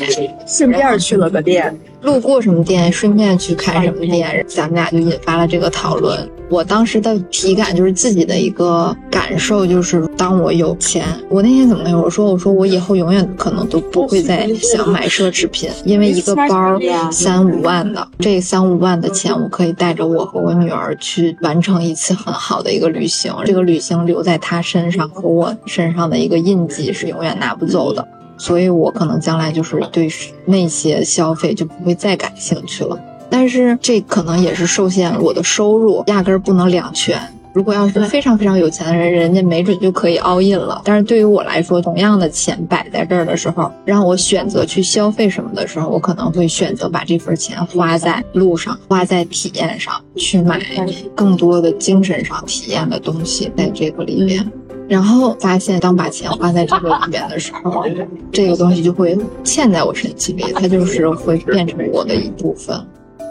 顺便去了个店，
路过什么店，顺便去看什么店，咱们俩就引发了这个讨论。我当时的体感就是自己的一个感受，就是当我有钱，我那天怎么样？我说我说我以后永远可能都不会再想买奢侈品，因为一个包三五万的，这三五万的钱我可以带着我和我女儿去完成一次很好的一个旅行，这个旅行留在她身上和我身上的一个印记是永远拿不走的。所以我可能将来就是对那些消费就不会再感兴趣了。但是这可能也是受限我的收入，压根儿不能两全。如果要是非常非常有钱的人，人家没准就可以 all in 了。但是对于我来说，同样的钱摆在这儿的时候，让我选择去消费什么的时候，我可能会选择把这份钱花在路上，花在体验上，去买更多的精神上体验的东西，在这个里边。然后发现，当把钱花在这个里面的时候，这个东西就会嵌在我身体里，它就是会变成我的一部分。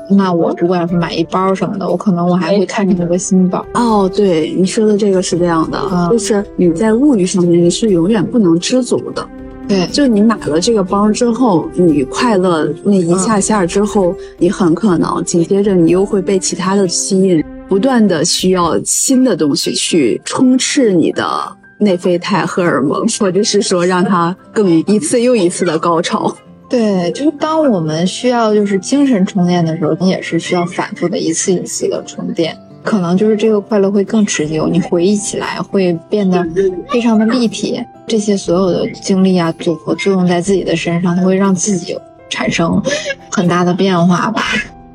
那我如果要是买一包什么的，我可能我还会看着那个新包。
哦，对你说的这个是这样的，
嗯
就是你在物欲上面你是永远不能知足的。
对，
就你买了这个包之后，你快乐那一下下之后，你很可能紧接着你又会被其他的吸引，不断的需要新的东西去充斥你的内啡肽荷尔蒙，或者是说让它更一次又一次的高潮。
对，就是当我们需要就是精神充电的时候，你也是需要反复的一次一次的充电，可能就是这个快乐会更持久，你回忆起来会变得非常的立体。这些所有的经历啊，组合作用在自己的身上，它会让自己产生很大的变化吧。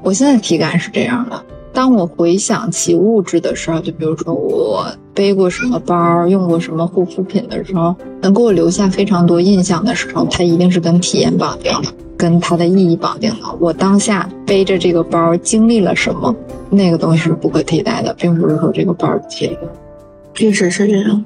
我现在体感是这样的。当我回想起物质的时候，就比如说我背过什么包，用过什么护肤品的时候，能给我留下非常多印象的时候，它一定是跟体验绑定的，跟它的意义绑定的。我当下背着这个包经历了什么，那个东西是不可替代的，并不是说这个包替代。
确实是这样。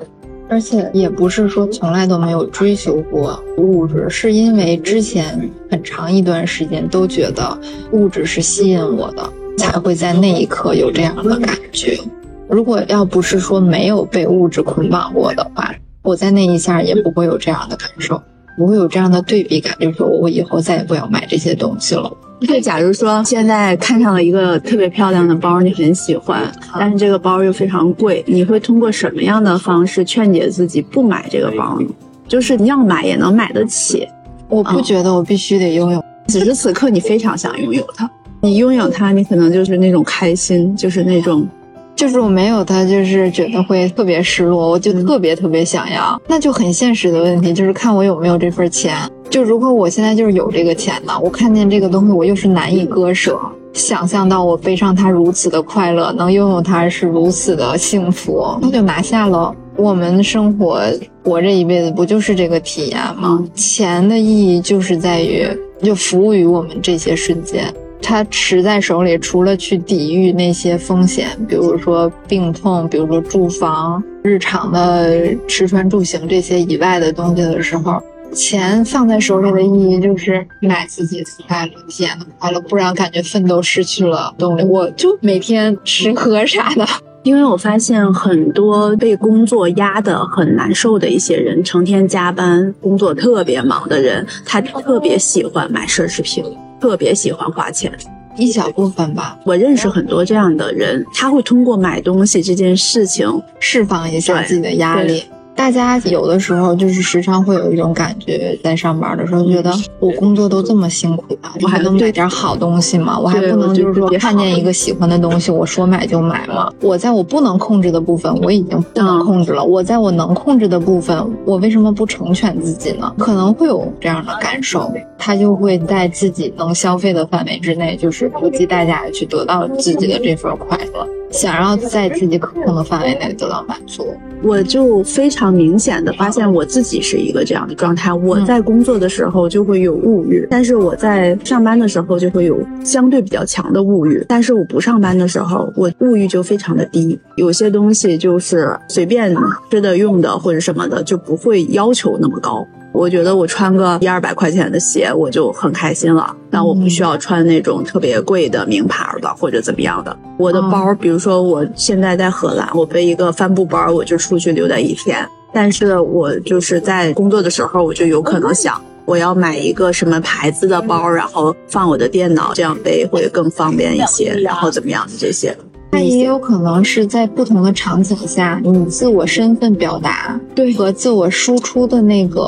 而且也不是说从来都没有追求过物质，是因为之前很长一段时间都觉得物质是吸引我的，才会在那一刻有这样的感觉。如果要不是说没有被物质捆绑过的话，我在那一下也不会有这样的感受，不会有这样的对比感，就是说我以后再也不要买这些东西了。
就假如说现在看上了一个特别漂亮的包，你很喜欢，但是这个包又非常贵，你会通过什么样的方式劝解自己不买这个包呢？就是你要买也能买得起，
我不觉得我必须得拥有，
此时此刻你非常想拥有它，你拥有它，你可能就是那种开心，就是那种
就是我没有它，就是觉得会特别失落，我就特别特别想要，那就很现实的问题，就是看我有没有这份钱。就如果我现在就是有这个钱呢，我看见这个东西，我又是难以割舍，想象到我背上它如此的快乐，能拥有它是如此的幸福，那就拿下了。我们生活活这一辈子不就是这个体验吗？钱的意义就是在于就服务于我们这些瞬间。他持在手里，除了去抵御那些风险，比如说病痛，比如说住房、日常的吃穿住行这些以外的东西的时候，钱放在手里的意义就是买自己的快乐，体验的快乐，不然感觉奋斗失去了动力。我就每天吃喝啥的。
因为我发现很多被工作压得很难受的一些人，成天加班、工作特别忙的人，他特别喜欢买奢侈品，特别喜欢花钱。
一小部分吧，
我认识很多这样的人，他会通过买东西这件事情
释放一下自己的压力。大家有的时候就是时常会有一种感觉，在上班的时候觉得我工作都这么辛苦了，我还能买点好东西吗？我还不能就是说看见一个喜欢的东西，我说买就买吗？我在我不能控制的部分，我已经不能控制了。我在我能控制的部分，我为什么不成全自己呢？可能会有这样的感受，他就会在自己能消费的范围之内，就是不计代价的去得到自己的这份快乐。想要在自己可控的范围内得到满足，
我就非常明显的发现我自己是一个这样的状态。我在工作的时候就会有物欲，但是我在上班的时候就会有相对比较强的物欲。但是我不上班的时候，我物欲就非常的低。有些东西就是随便吃的、用的或者什么的，就不会要求那么高。我觉得我穿个一二百块钱的鞋，我就很开心了。那我不需要穿那种特别贵的名牌的或者怎么样的。我的包，比如说我现在在荷兰，我背一个帆布包，我就出去溜达一天。但是我就是在工作的时候，我就有可能想，我要买一个什么牌子的包，然后放我的电脑，这样背会更方便一些。然后怎么样的这些？
那也有可能是在不同的场景下，你自我身份表达
对
和自我输出的那个。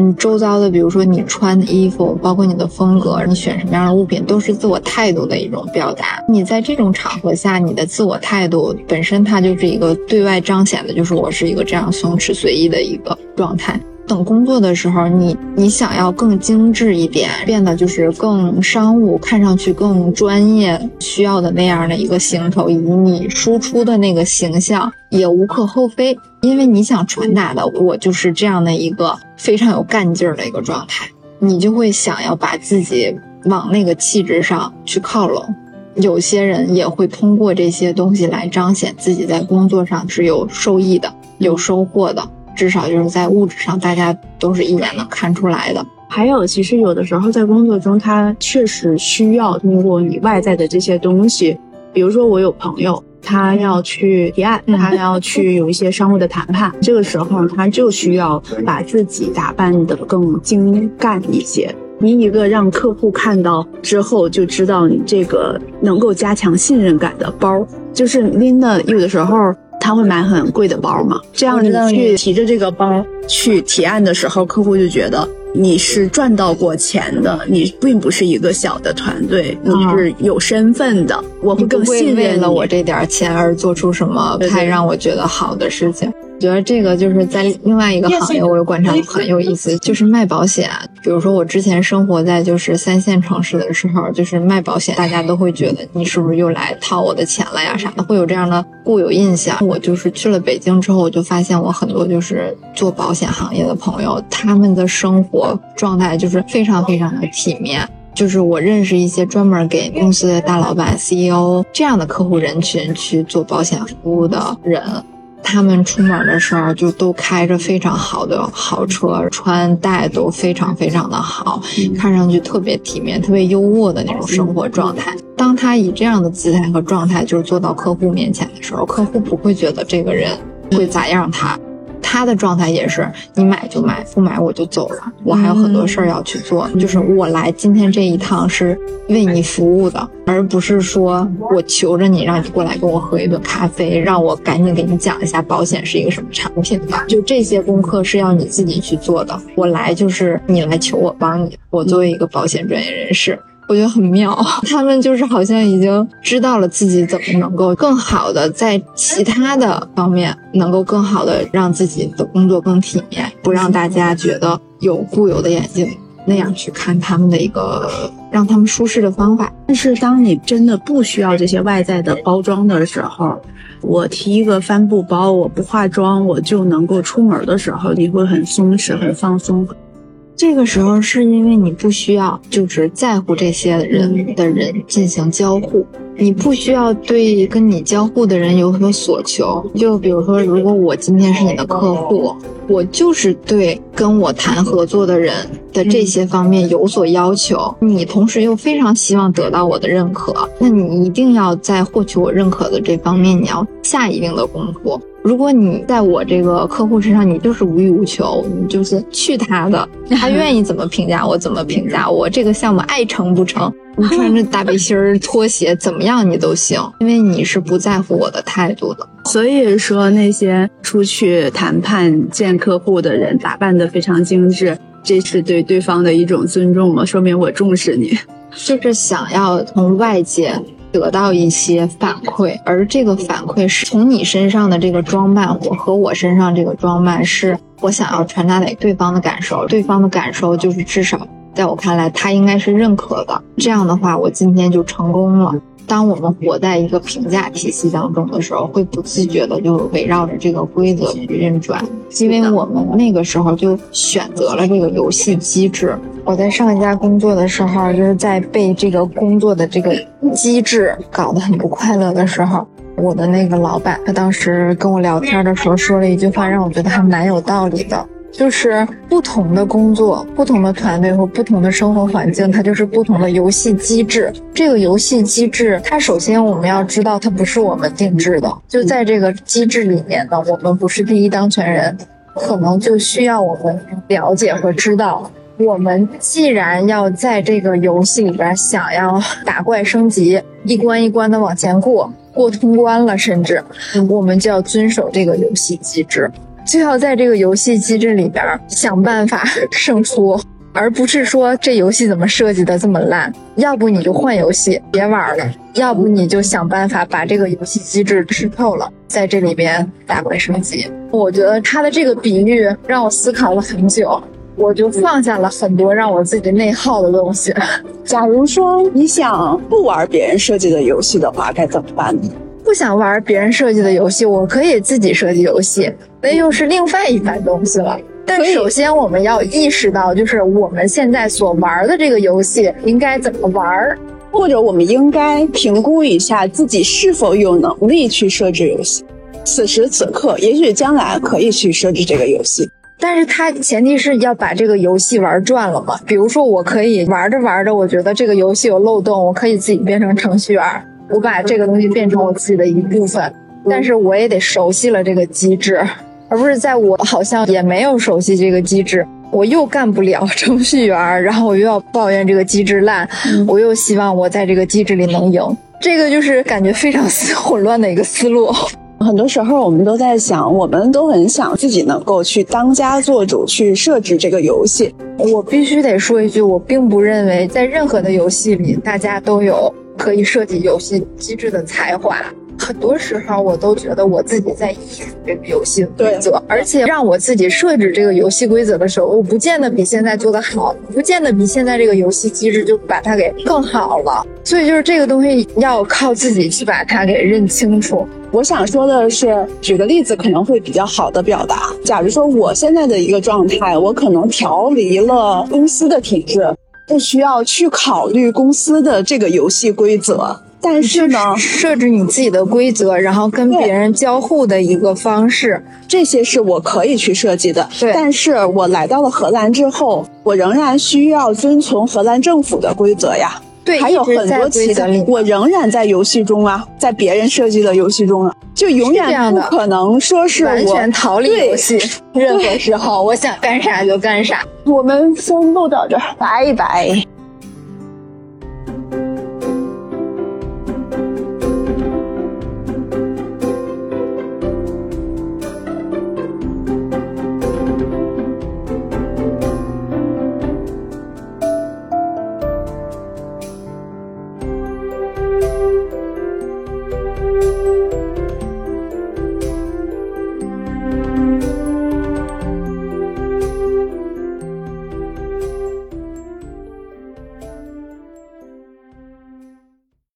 你周遭的，比如说你穿的衣服，包括你的风格，你选什么样的物品，都是自我态度的一种表达。你在这种场合下，你的自我态度本身，它就是一个对外彰显的，就是我是一个这样松弛随意的一个状态。等工作的时候，你你想要更精致一点，变得就是更商务，看上去更专业，需要的那样的一个行头，以及你输出的那个形象，也无可厚非。因为你想传达的，我就是这样的一个非常有干劲儿的一个状态，你就会想要把自己往那个气质上去靠拢。有些人也会通过这些东西来彰显自己在工作上是有受益的、有收获的。至少就是在物质上，大家都是一眼能看出来的。
还有，其实有的时候在工作中，他确实需要通过你外在的这些东西，比如说我有朋友，他要去提案，他要去有一些商务的谈判，这个时候他就需要把自己打扮得更精干一些。你一个让客户看到之后就知道你这个能够加强信任感的包，就是拎的有的时候。他会买很贵的包嘛？这样你去提着这个包去提案的时候，客户就觉得你是赚到过钱的，你并不是一个小的团队，你是有身份的。我会更信任
为了我这点钱而做出什么太让我觉得好的事情。觉得这个就是在另外一个行业，我有观察很有意思，就是卖保险。比如说我之前生活在就是三线城市的时候，就是卖保险，大家都会觉得你是不是又来套我的钱了呀啥的，会有这样的固有印象。我就是去了北京之后，我就发现我很多就是做保险行业的朋友，他们的生活状态就是非常非常的体面。就是我认识一些专门给公司的大老板、CEO 这样的客户人群去做保险服务的人。他们出门的时候就都开着非常好的豪车，穿戴都非常非常的好，看上去特别体面、特别优渥的那种生活状态。当他以这样的姿态和状态就是坐到客户面前的时候，客户不会觉得这个人会咋样他。他的状态也是，你买就买，不买我就走了。我还有很多事儿要去做，就是我来今天这一趟是为你服务的，而不是说我求着你让你过来跟我喝一顿咖啡，让我赶紧给你讲一下保险是一个什么产品吧。就这些功课是要你自己去做的。我来就是你来求我帮你，我作为一个保险专业人士。我觉得很妙，他们就是好像已经知道了自己怎么能够更好的在其他的方面能够更好的让自己的工作更体面，不让大家觉得有固有的眼镜那样去看他们的一个让他们舒适的方法。
但是当你真的不需要这些外在的包装的时候，我提一个帆布包，我不化妆我就能够出门的时候，你会很松弛、很放松。
这个时候是因为你不需要就是在乎这些人的人进行交互，你不需要对跟你交互的人有所所求。就比如说，如果我今天是你的客户，我就是对跟我谈合作的人的这些方面有所要求，你同时又非常希望得到我的认可，那你一定要在获取我认可的这方面，你要下一定的功夫。如果你在我这个客户身上，你就是无欲无求，你就是去他的，他愿意怎么评价我怎么评价 我这个项目爱成不成，你 穿着大背心儿、拖鞋怎么样你都行，因为你是不在乎我的态度的。
所以说，那些出去谈判见客户的人打扮的非常精致，这是对对方的一种尊重吗？说明我重视你，
就是想要从外界。得到一些反馈，而这个反馈是从你身上的这个装扮，我和我身上这个装扮是我想要传达给对方的感受，对方的感受就是至少在我看来，他应该是认可的。这样的话，我今天就成功了。当我们活在一个评价体系当中的时候，会不自觉的就围绕着这个规则去运转，因为我们那个时候就选择了这个游戏机制。我在上一家工作的时候，就是在被这个工作的这个机制搞得很不快乐的时候，我的那个老板，他当时跟我聊天的时候说了一句话，让我觉得还蛮有道理的。就是不同的工作、不同的团队和不同的生活环境，它就是不同的游戏机制。这个游戏机制，它首先我们要知道，它不是我们定制的。就在这个机制里面呢，我们不是第一当权人，可能就需要我们了解和知道。我们既然要在这个游戏里边想要打怪升级，一关一关的往前过，过通关了，甚至我们就要遵守这个游戏机制。就要在这个游戏机制里边想办法 胜出，而不是说这游戏怎么设计的这么烂，要不你就换游戏别玩了，要不你就想办法把这个游戏机制吃透了，在这里边打怪升级。我觉得他的这个比喻让我思考了很久，我就放下了很多让我自己内耗的东西。
假如说你想不玩别人设计的游戏的话，该怎么办呢？
不想玩别人设计的游戏，我可以自己设计游戏，那又是另外一番东西了。但首先我们要意识到，就是我们现在所玩的这个游戏应该怎么玩，
或者我们应该评估一下自己是否有能力去设置游戏。此时此刻，也许将来可以去设置这个游戏，
但是它前提是要把这个游戏玩转了嘛。比如说，我可以玩着玩着，我觉得这个游戏有漏洞，我可以自己变成程序员。我把这个东西变成我自己的一部分，但是我也得熟悉了这个机制，而不是在我好像也没有熟悉这个机制，我又干不了 程序员，然后我又要抱怨这个机制烂，我又希望我在这个机制里能赢，这个就是感觉非常 混乱的一个思路。
很多时候我们都在想，我们都很想自己能够去当家做主，去设置这个游戏。
我必须得说一句，我并不认为在任何的游戏里，大家都有。可以设计游戏机制的才华，很多时候我都觉得我自己在依附这个游戏规则，而且让我自己设置这个游戏规则的时候，我不见得比现在做的好，不见得比现在这个游戏机制就把它给更好了。所以就是这个东西要靠自己去把它给认清楚。
我想说的是，举个例子可能会比较好的表达。假如说我现在的一个状态，我可能调离了公司的体制。不需要去考虑公司的这个游戏规则，但是呢，
设置你自己的规则，然后跟别人交互的一个方式，
这些是我可以去设计的。
对，
但是我来到了荷兰之后，我仍然需要遵从荷兰政府的规则呀。
对，
还有很多其他，我仍然在游戏中啊，在别人设计的游戏中啊，就永远不可能说是
完全逃离游戏。任何时候，我想干啥就干啥。
我们先录到这儿，拜拜。